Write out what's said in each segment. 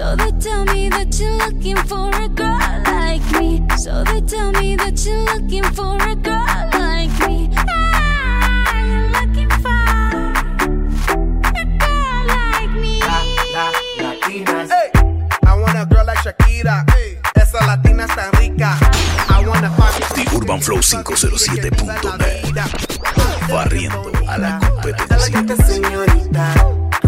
So they tell me that you're looking for a girl like me. So they tell me that you're looking for a girl like me. Ah, you're looking for a girl like me. Hey, I want a girl like Shakira. Esa latina está rica. I wanna find UrbanFlow507.net Barriendo a la competencia. Señorita.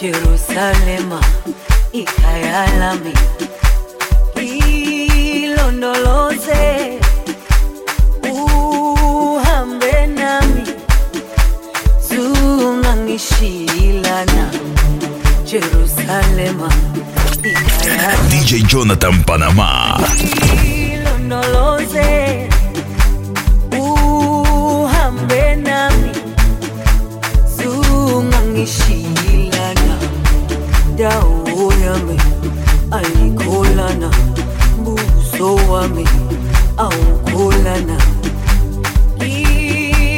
Jerusalema ikayalami ilondoloze uhambe nami. Zungangishilana Jerusalema ikayalami DJ Jonathan Panamá. ilondoloze uhambe nami. Zungangishilana dawo yami buso wami awukholana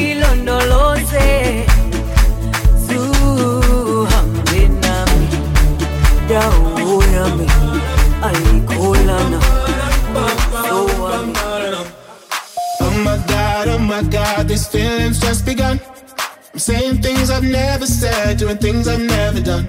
ilondoloze zuhambe nami dawo yami Oh my god, oh my god, these feelings just begun. I'm saying things I've never said, doing things I've never done.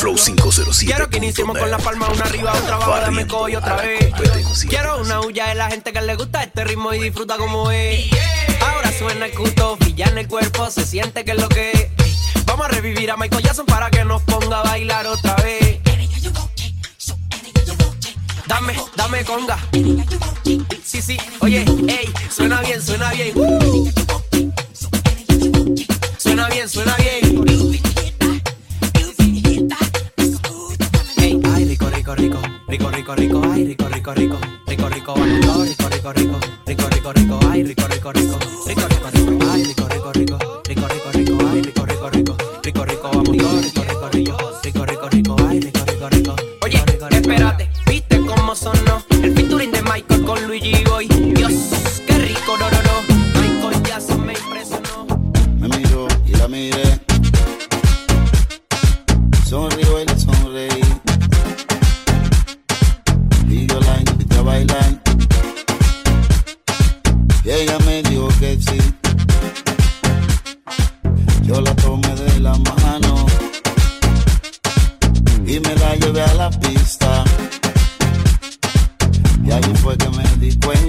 Flow 507. Quiero que iniciemos con la palma una arriba, otra abajo, dame a otra vez. Quiero una huya de la gente que le gusta este ritmo y disfruta como es. Ahora suena el cuto, ya en el cuerpo, se siente que es lo que es. Vamos a revivir a Michael Jackson para que nos ponga a bailar otra vez. Dame, dame conga. Sí, sí, oye, ey, suena bien, suena bien. Suena bien, suena bien. Rico, rico, ay, rico, rico, rico, rico, rico, vamos, rico, rico, rico, rico, rico, rico, ay, rico, rico, rico, rico, rico, rico, ay, rico, rico, rico, rico, rico, rico, ay, rico, rico, rico, rico, rico, rico, rico, rico, Me la llevé a la pista. Y ahí fue que me di cuenta.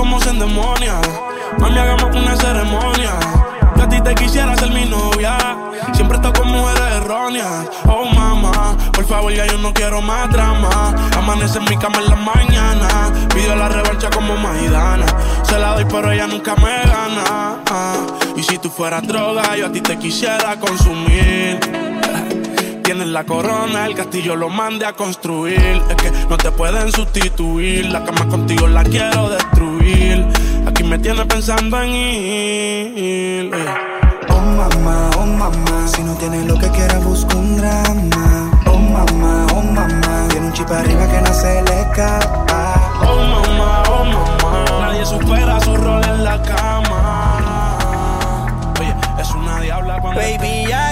Como se endemonia. Mami, hagamos una ceremonia. Que a ti te quisiera ser mi novia. Siempre estoy con mujeres erróneas. Oh, mamá Por favor, ya yo no quiero más drama. Amanece en mi cama en la mañana. Pidió la revancha como Maidana. Se la doy, pero ella nunca me gana. Ah, Y si tú fueras droga, yo a ti te quisiera consumir Tienes la corona, el castillo lo mande a construir. Es que no te pueden sustituir. La cama contigo la quiero destruir. Aquí me tienes pensando en ir. eh. Oh mamá, oh mamá Si no tiene lo que quiere busca un drama Oh mamá, oh mamá Tiene un chip arriba que no se le escapa Oh mamá, oh mamá. Nadie supera su rol en la cama. Oye, es una diabla cuando. Baby, ya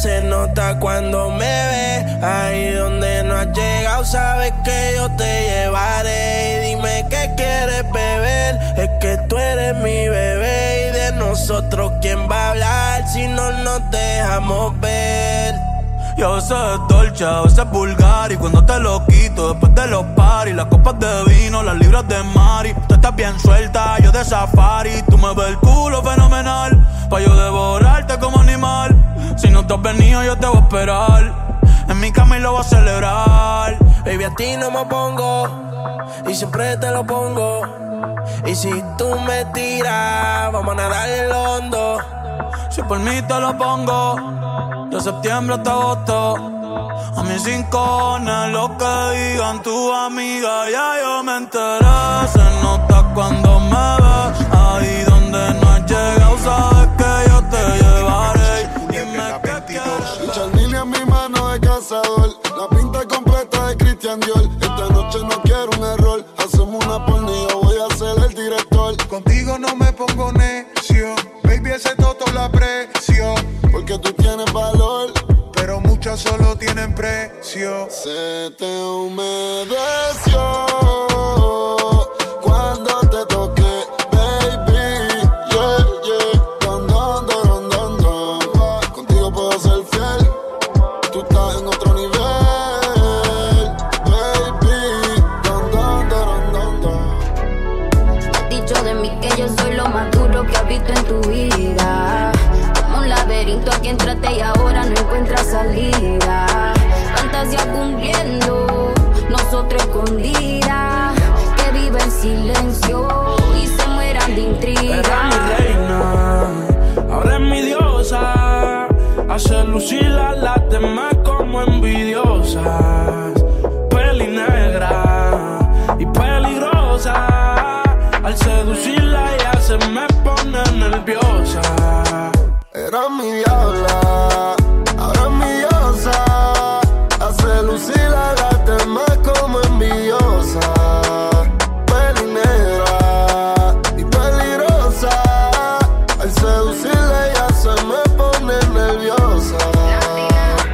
se nota cuando me ve. Ahí donde no has llegado, sabes que yo te llevaré. Y dime qué quieres beber, es que tú eres mi bebé. Y de nosotros, ¿quién va a hablar si no nos dejamos ver? Y a veces es dolce, a veces es vulgar Y cuando te lo quito después de los paris Las copas de vino, las libras de mari Tú estás bien suelta, yo de safari Tú me ves el venido yo te voy a esperar. En mi cama y lo voy a celebrar. Baby, a ti no me pongo y siempre te lo pongo. Y si tú me tiras, vamos a nadar el hondo. Si por mí te lo pongo De septiembre hasta agosto. A mis rincones Lo que digan tus amigas Ya yo me enteré. Se nota cuando me ves Ahí donde no has llegado Sabes que yo te llevaré La pinta completa de Christian Dior. Esta noche no quiero un error. Hacemos una pornilla, voy a ser el director. Contigo no me pongo necio. Baby, ese toto lo aprecio. Porque tú tienes valor. Pero muchas solo tienen precio. Se te humedeció Laberinto aquí entraste y ahora no encuentras salida. Fantasía cumpliendo, nosotros escondidas. Que vive en silencio y se mueran de Era mi intriga. reina, ahora es mi diosa. Hace lucir a las demás como envidiosas. Peli negra y peligrosa. Al seducirla ya se me pone nerviosa mi diabla, ahora es mi diosa. Hace lucir a la tema como envidiosa. Peli y peligrosa. Al seducirla ya se me pone nerviosa.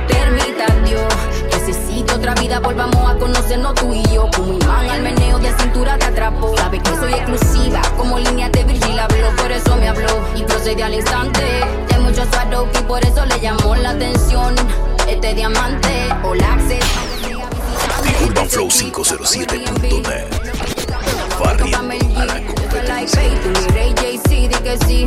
Permita Dios, necesito otra vida, volvamos a conocernos tú y yo. Como imán al meneo de cintura te atrapo. Sabe que soy exclusiva, como línea de Virgil habló, por eso me habló. Y procede al instante de diamante. All access. Urbanflow 507.net. Barrio a la competencia. Tú mi JC, di que sí.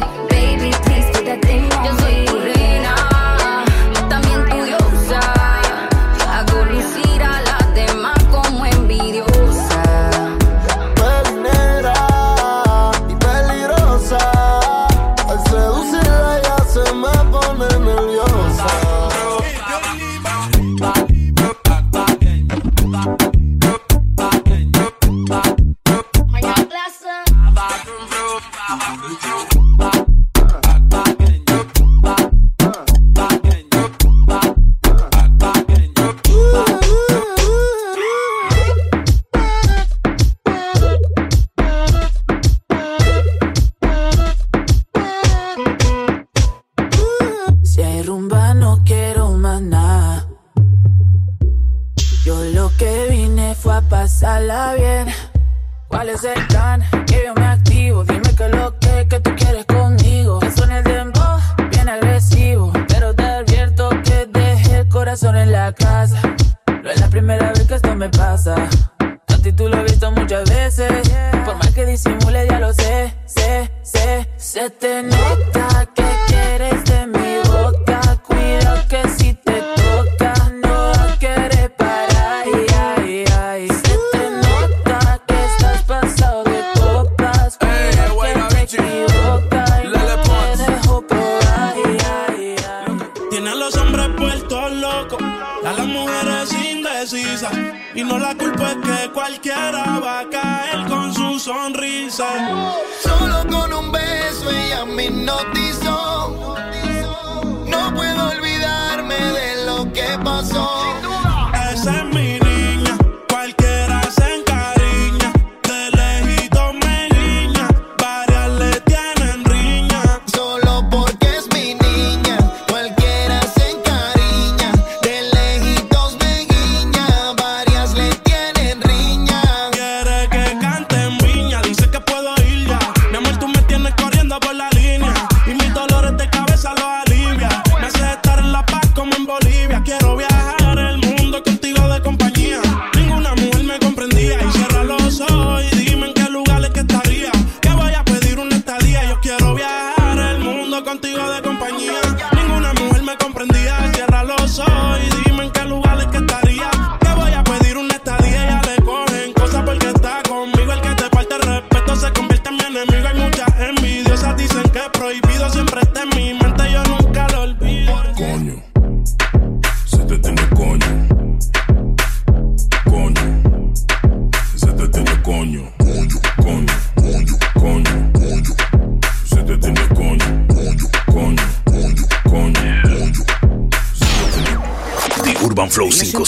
no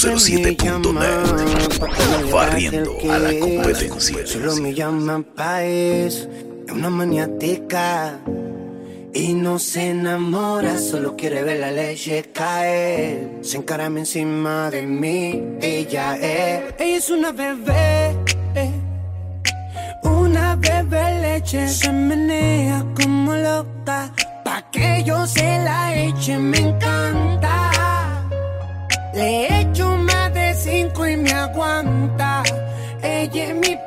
507.net Barriendo a la competencia. Solo me llaman Paez, es una maniática. Y no se enamora, solo quiere ver la leche caer. Se encarama encima de mí, ella es. Ella es una bebé, una bebé leche. Se menea como loca, pa' que yo se la eche, me encanta. Le hecho más de cinco y me aguanta. Ella es mi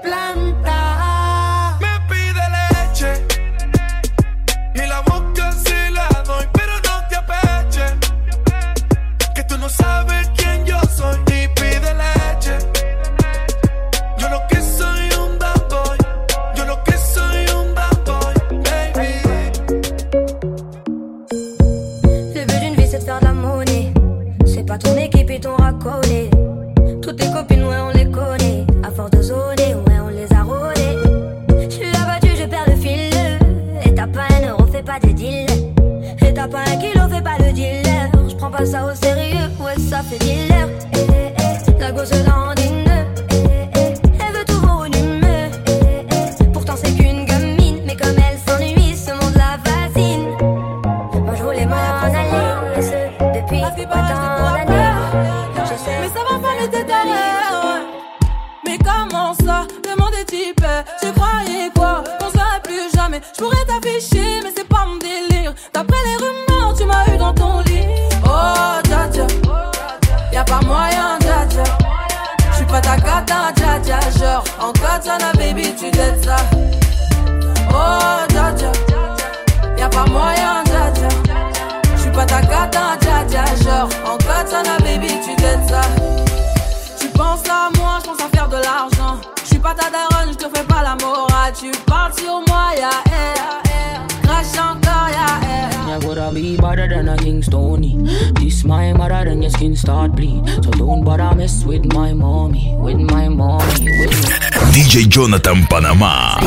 Ton équipe et ton racolé. A Kingstony. This my mother, then your skin start bleed. So don't bother mess with my mommy, with my mommy, with my DJ Jonathan Panamá.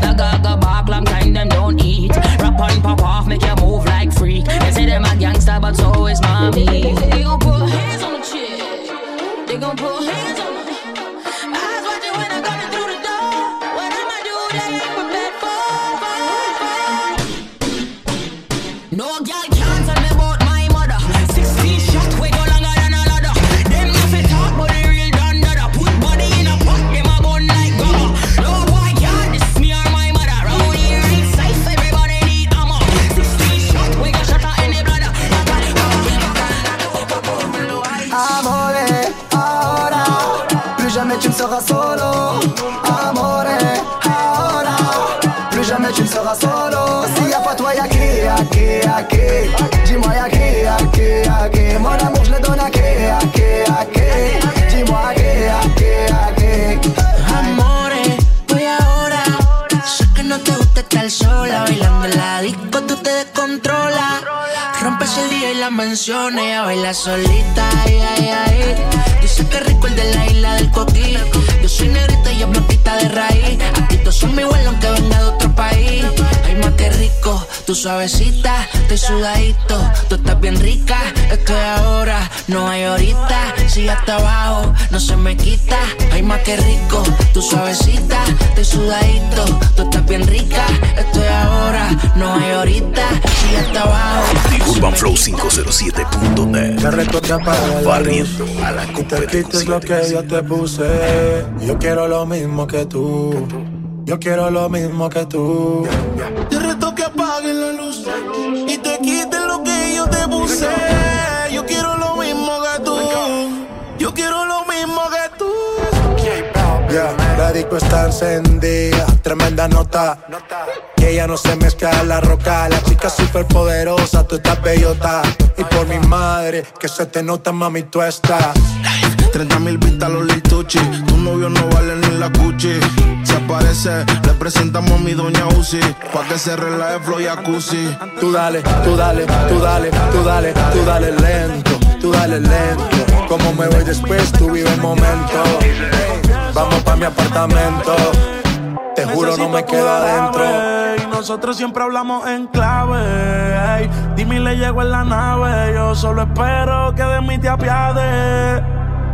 The gaga back, long time them don't eat. Rap on pop off, make you move like freak. They say them a gangster, but so is mommy. They gon' put hands on the chick. They gon' put hands on seras solo S'il y a pas toi, y'a qui, y'a qui, y'a y'a qui, y'a qui, y'a qui Mon amour je le donne à qui, y'a qui, y'a y'a y'a Amores, voy ahora. Sé que no te gusta estar sola, bailando en la disco, tú te descontrolas. Rompes el día y la menciones, ella baila solita, ay, ay, ay. Dice que rico el de la isla del coquí. Yo soy negrita y ella blanquita de raíz. A ti todos son mi igual aunque venga de otro país. Ay, más que rico, tú suavecita, estoy sudadito. Tú estás bien rica, estoy ahora, no hay ahorita. Si hasta abajo, no se me quita. Ay, más que rico, tú suavecita, estoy sudadito. Tú estás bien rica, estoy ahora, no hay ahorita. Si hasta abajo. UrbanFlow507.net. Te reto que apagues la luz Barriendo a la te quites lo que yo te puse. Yo quiero lo mismo que tú. Yo quiero lo mismo que tú. Te reto que apagues la luz y te quites lo que yo te puse. Yo quiero lo mismo que tú. Yo quiero lo mismo que tú. Yeah, la disco está encendida, tremenda nota. Que ella no se mezcla en la roca. La chica super poderosa, tú estás bellota. Y por mi madre, que se te nota, mami, tú estás. 30 mil vistas los Lil Tucci. Tu novio no vale ni la cuchi. Se aparece, le presentamos a mi doña Uzi. Pa' que se relaje flow jacuzzi. Tú dale, tú dale, tú dale, tú dale, tú dale lento, tú dale lento. Como me voy después, tú vive el momento. Vamos pa' mi apartamento. Te juro, no me quedo adentro. Y nosotros siempre hablamos en clave. ey. Dime le llego en la nave. Yo solo espero que de mí te apiades.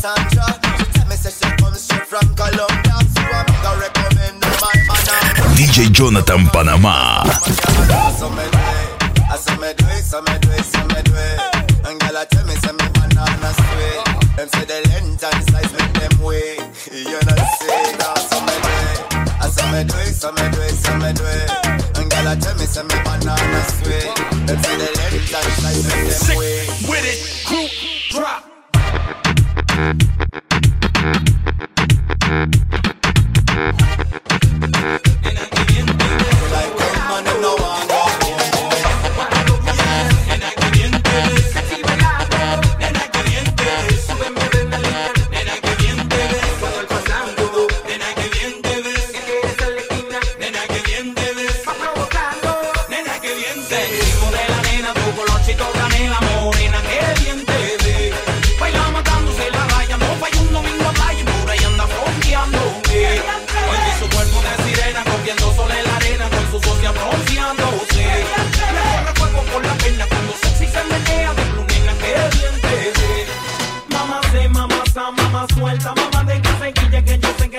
Cassandra. She tell me say she come straight from Colombia. So I'm gonna recommend her my banana. DJ Jonathan Panamá. So me do it, I so me do it, so me do it, so me do it. And girl, I tell me, say me banana sweet. Them say the length and size make them way. You know say that, so me do it, I so me do it, so me do it, so me do it. And girl, I tell me, say me banana sweet. Them say the length and size make them way. with it, group head.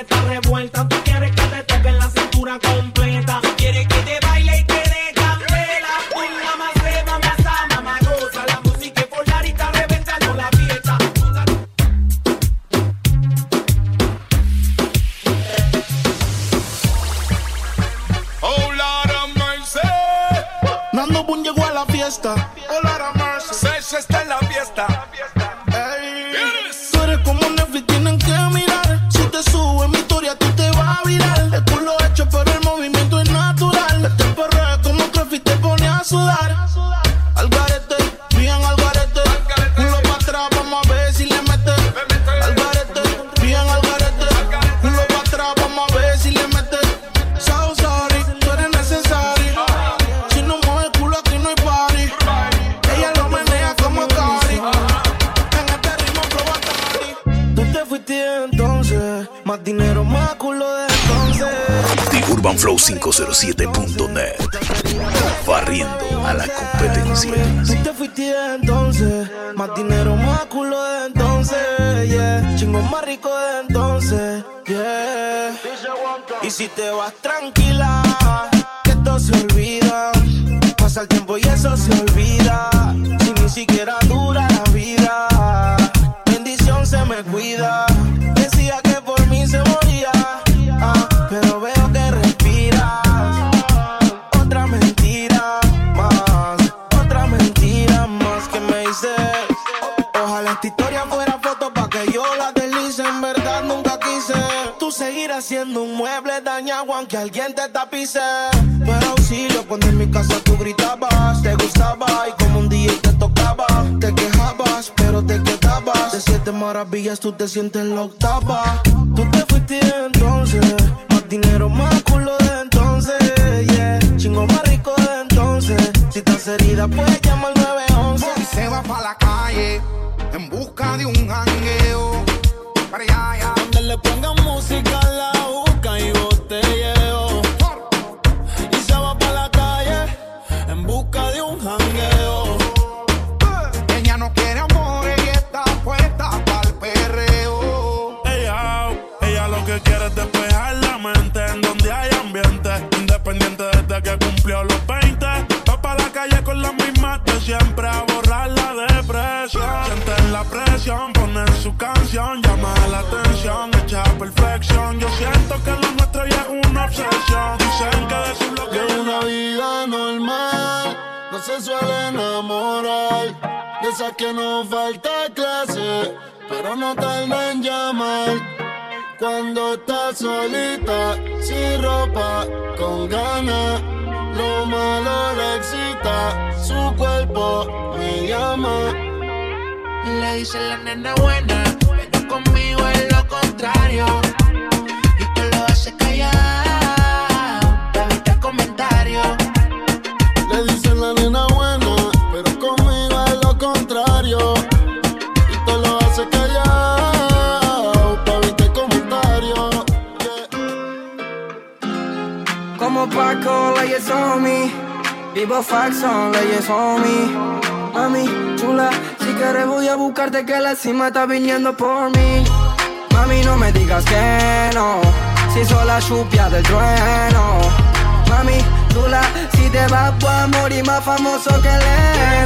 Que Si te vas tranquila, que esto se olvida. Pasa el tiempo y eso se olvida. Si ni siquiera dura la vida. Bendición se me cuida. Un mueble dañado aunque alguien te tapice. Pero auxilio cuando en mi casa tú gritabas. Te gustaba y como un día te tocaba. Te quejabas, pero te quedabas. De siete maravillas tú te sientes la octava. Tú te fuiste entonces. Más dinero, más culo de entonces. Yeah. Chingo más rico de entonces. Si estás herida, puedes llamar al 911. Y se va pa' la calle en busca de un jangueo. Para allá, allá. Donde le pongan música cumplió los 20. Va pa' la calle con la misma de siempre a borrar la depresión. Sienten la presión, ponen su canción, llama la atención, hecha perfección. Yo siento que lo nuestro ya es una obsesión. Dicen que decir lo que De una vida normal no se suele enamorar. De esas que no falta clase, pero no tarda en llamar. Cuando estás solita, sin ropa, con ganas. Lo malo le excita, su cuerpo me llama. Le dice la nena buena, pero conmigo es lo contrario. Y tú lo haces callar, Paco, leyes on me. Vivo Faxon, leyes on me. Mami, chula, si quieres voy a buscarte que la cima está viniendo por mí. Mami, no me digas que no. Si soy la chupia del trueno. Mami, chula, si te vas a morir más famoso que Lennon.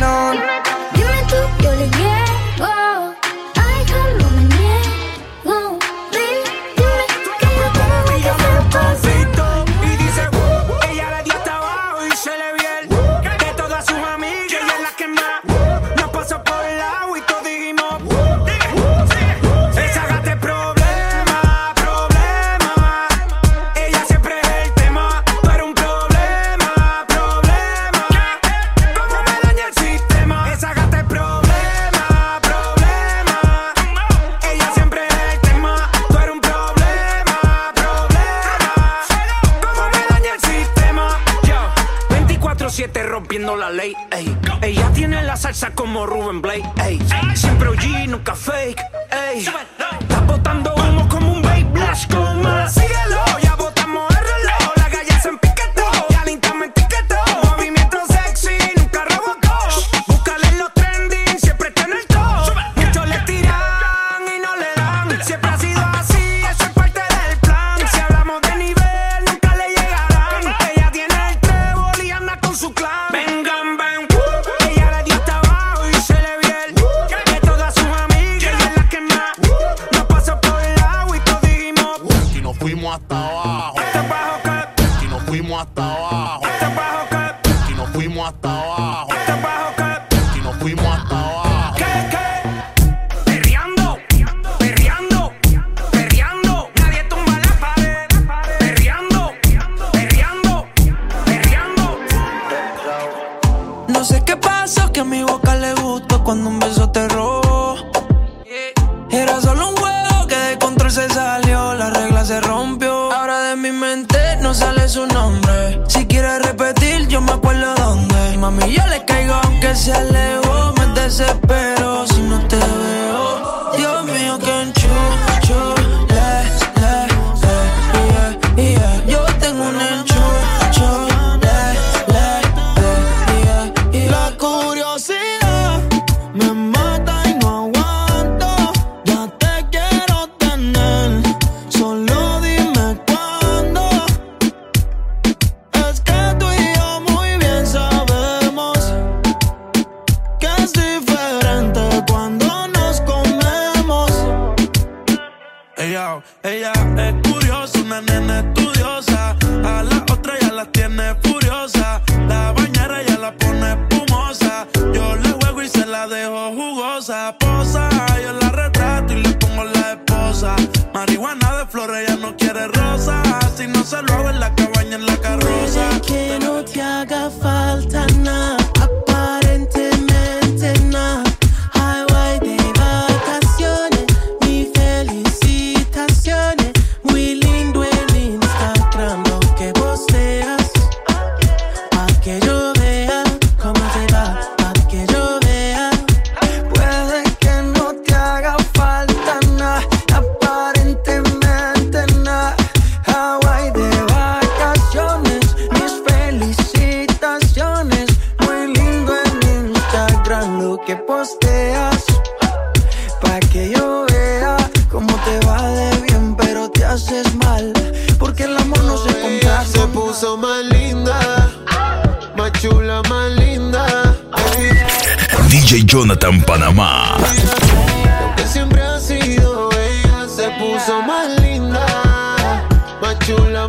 Ella, es curiosa, una nena estudiosa. A la otra ya la tiene furiosa. La bañera ya la pone espumosa. Yo le juego y se la dejo jugosa. Posa, yo la retrato y le pongo la esposa. Marihuana de flores, ella no quiere rosa. Si no se lo hago en la cabaña, en la carroza. Que no te haga falta nada,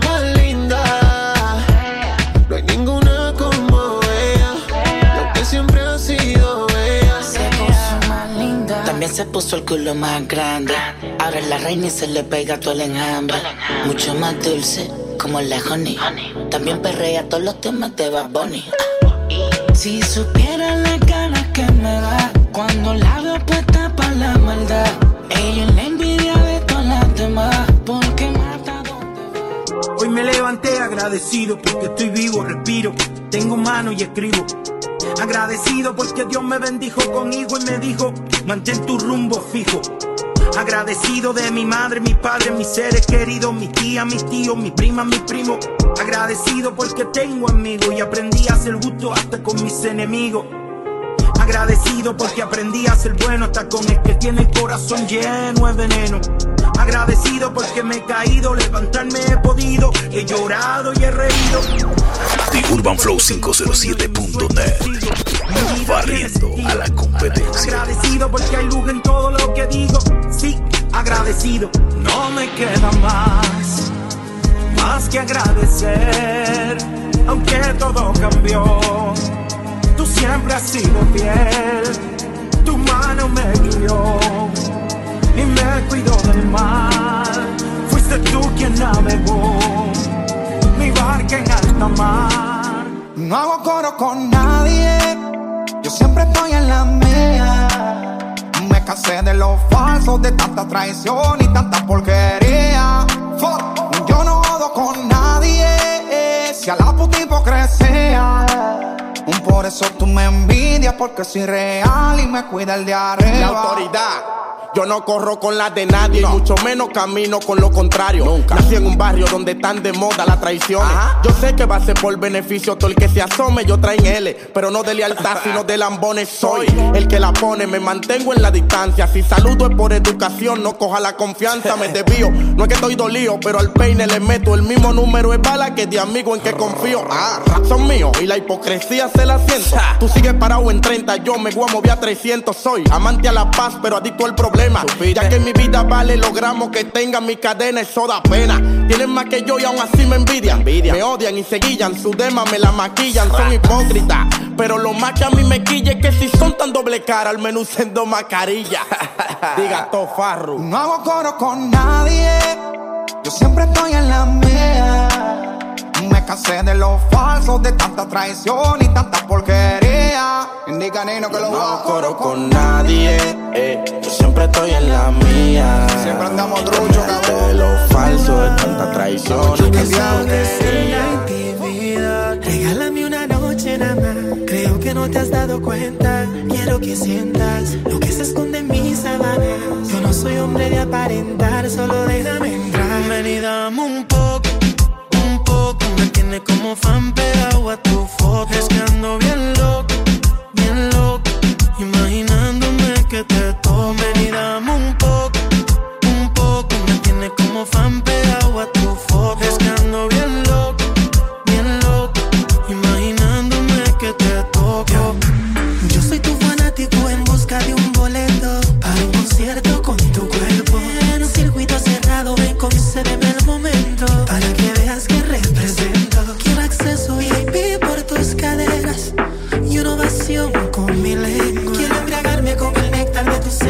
más linda. No hay ninguna como ella, lo que siempre ha sido ella. También se puso el culo más grande. Ahora es la reina y se le pega todo el enjambre. Mucho más dulce, como la honey. También perrea todos los temas de Bad Bunny. Si supiera la ganas que me da cuando la veo puesta para la maldad. Ella es la envidia de todas las demás. Me levanté agradecido porque estoy vivo, respiro, tengo mano y escribo. Agradecido porque Dios me bendijo con hijo y me dijo, mantén tu rumbo fijo. Agradecido de mi madre, mi padre, mis seres queridos, mis tías, mis tíos, mis primas, mis primos. Agradecido porque tengo amigos y aprendí a ser justo hasta con mis enemigos. Agradecido porque aprendí a ser bueno hasta con el que tiene el corazón lleno de veneno. Agradecido porque me he caído, levantarme he podido, he llorado y he reído. The Urban Flow 507.net. Barriendo a la competencia. Agradecido porque hay luz en todo lo que digo. Sí, agradecido. No me queda más, más que agradecer. Aunque todo cambió, tú siempre has sido fiel. Tu mano me guió y me cuidó del mal. Fuiste tú quien navegó mi barca en alta mar. No hago coro con nadie, yo siempre estoy en la mía. Me cansé de los falsos, de tanta traición y tanta porquería. Yo no jodo con nadie, si a la puta hipocresía. Por eso tú me envidias, porque soy real y me cuida el de arriba. La autoridad. Yo no corro con las de nadie, y mucho menos camino con lo contrario. Nunca. Nací en un barrio donde están de moda las traiciones. Yo sé que va a ser por beneficio todo el que se asome, yo traen L, pero no de lealtad, sino de lambones. Soy el que la pone, me mantengo en la distancia. Si saludo es por educación, no coja la confianza, me desvío. No es que estoy dolido, pero al peine le meto el mismo número de bala que de amigo en que confío. Ah, son míos y la hipocresía se la siento. Tú sigues parado en 30, yo me voy a mover a 300. Soy amante a la paz, pero adicto al problema. Problema. Ya que mi vida vale los gramos que tenga mi cadena, eso da pena. Tienen más que yo y aún así me envidian. Me odian y se guillan, su dema me la maquillan, son hipócritas. Pero lo más que a mí me quilla es que si son tan doble cara, al menos usen dos mascarillas. Diga todo farro. No hago coro con nadie, yo siempre estoy en la mía. Me cansé de los falsos, de tanta traición y tanta porquería. Indica Nino que lo No hago coro con nadie, eh, yo siempre estoy en la mía. Siempre andamos truchos, De lo falso, de tanta traición. Regálame una noche nada más. Creo que no te has dado cuenta. Quiero que sientas lo que se esconde en mis sábanas. Yo no soy hombre de aparentar, solo déjame entrar. Ven y dame un poco, un poco. Me tiene como fan pegado a tu foto. Es que ando bien loco. Imaginándome que te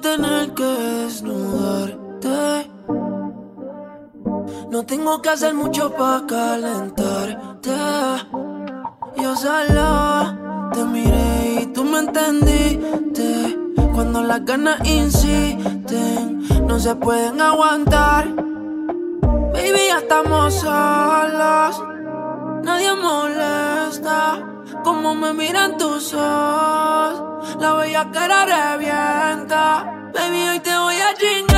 tener que desnudarte. No tengo que hacer mucho para calentarte. Yo solo te miré y tú me entendiste. Cuando las ganas insisten, no se pueden aguantar. Baby, ya estamos solos. Nadie molesta. Como me miran tus ojos. La bella cara revienta. Baby, hoy te voy a chingar.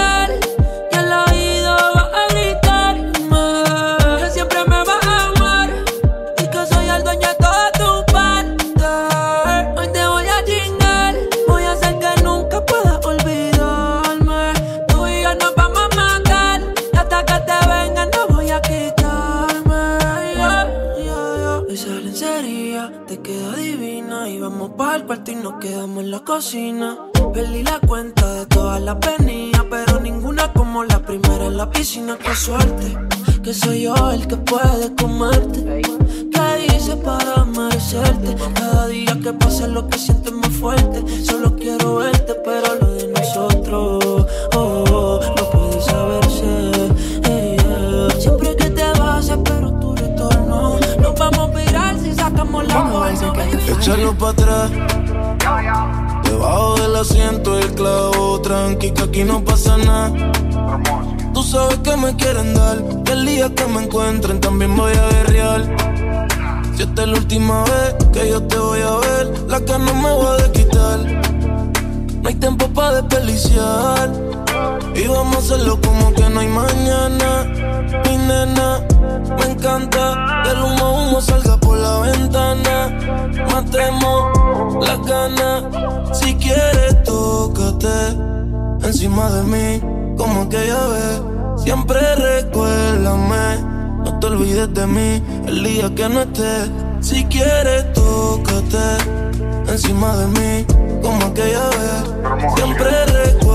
Quedamos en la cocina. Perdí la cuenta de todas las venidas, pero ninguna como la primera en la piscina. Qué suerte, que soy yo el que puede comerte. ¿Qué hice para merecerte? Cada día que pasa lo que siento es más fuerte. Solo quiero verte, pero lo de nosotros, oh, oh, no puede saberse. Siempre que te vas, espero la bolsa. Echarlo para atrás. Debajo del asiento el clavo, tranqui que aquí no pasa nada. Tú sabes que me quieren dar, el día que me encuentren también voy a guerrear. Si esta es la última vez que yo te voy a ver, la que no me voy a quitar. No hay tiempo para desperdiciar. Y vamos a hacerlo como que no hay mañana. Mi nena, me encanta que el humo humo salga por la ventana. Matemos las ganas. Si quieres, tócate encima de mí, como aquella vez. Siempre recuérdame, no te olvides de mí el día que no estés. Si quieres, tócate encima de mí, como aquella vez. Siempre recuérdame,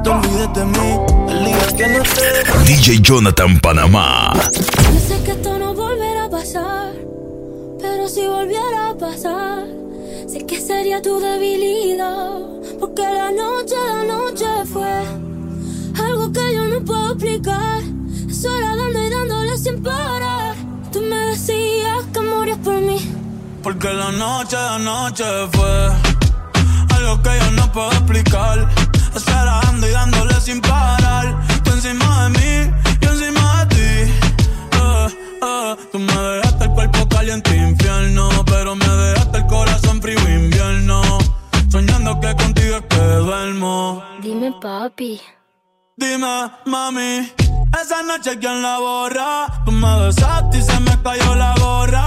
no te olvides de mí el día que no estés. DJ Jonathan Panamá. Yo sé que esto no volverá a pasar, pero si volviera a pasar, Sé que sería tu debilidad, porque la noche, la noche fue algo que yo no puedo explicar. Eso era dando y dándole sin parar. Tú me decías que morías por mí. Porque la noche, la noche fue algo que yo no puedo explicar. Esperando y dándole sin parar. Tú encima de mí, yo encima de ti. Eh, eh, Tú me dejaste el cuerpo caliente infierno, pero me dejaste el corazón frío invierno. Soñando que contigo es que duermo. Dime, papi. Dime, mami, esa noche quién la borra. Tú me besaste y se me cayó la gorra.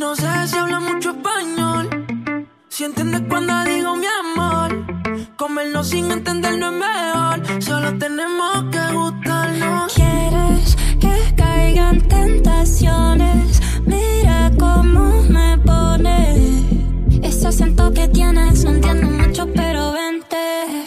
no sé si habla mucho español. Si entiendes cuando digo mi amor. Comernos sin entender no es mejor. Solo tenemos que gustarnos. ¿Quieres que caigan tentaciones? Mira cómo me pone. Ese acento que tienes, no entiendo mucho, pero vente.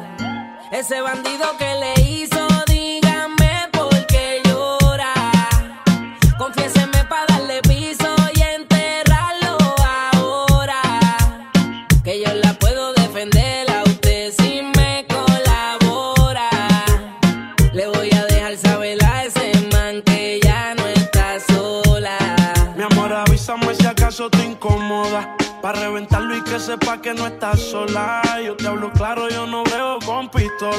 Ese bandido que le hizo,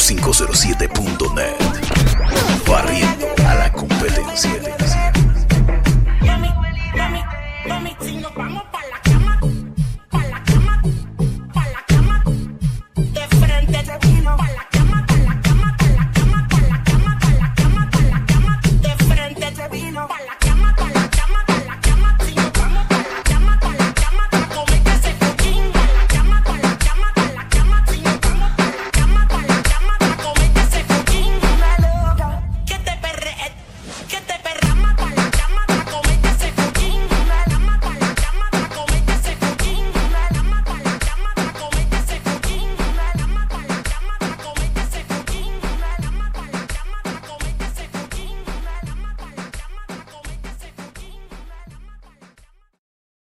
507.net.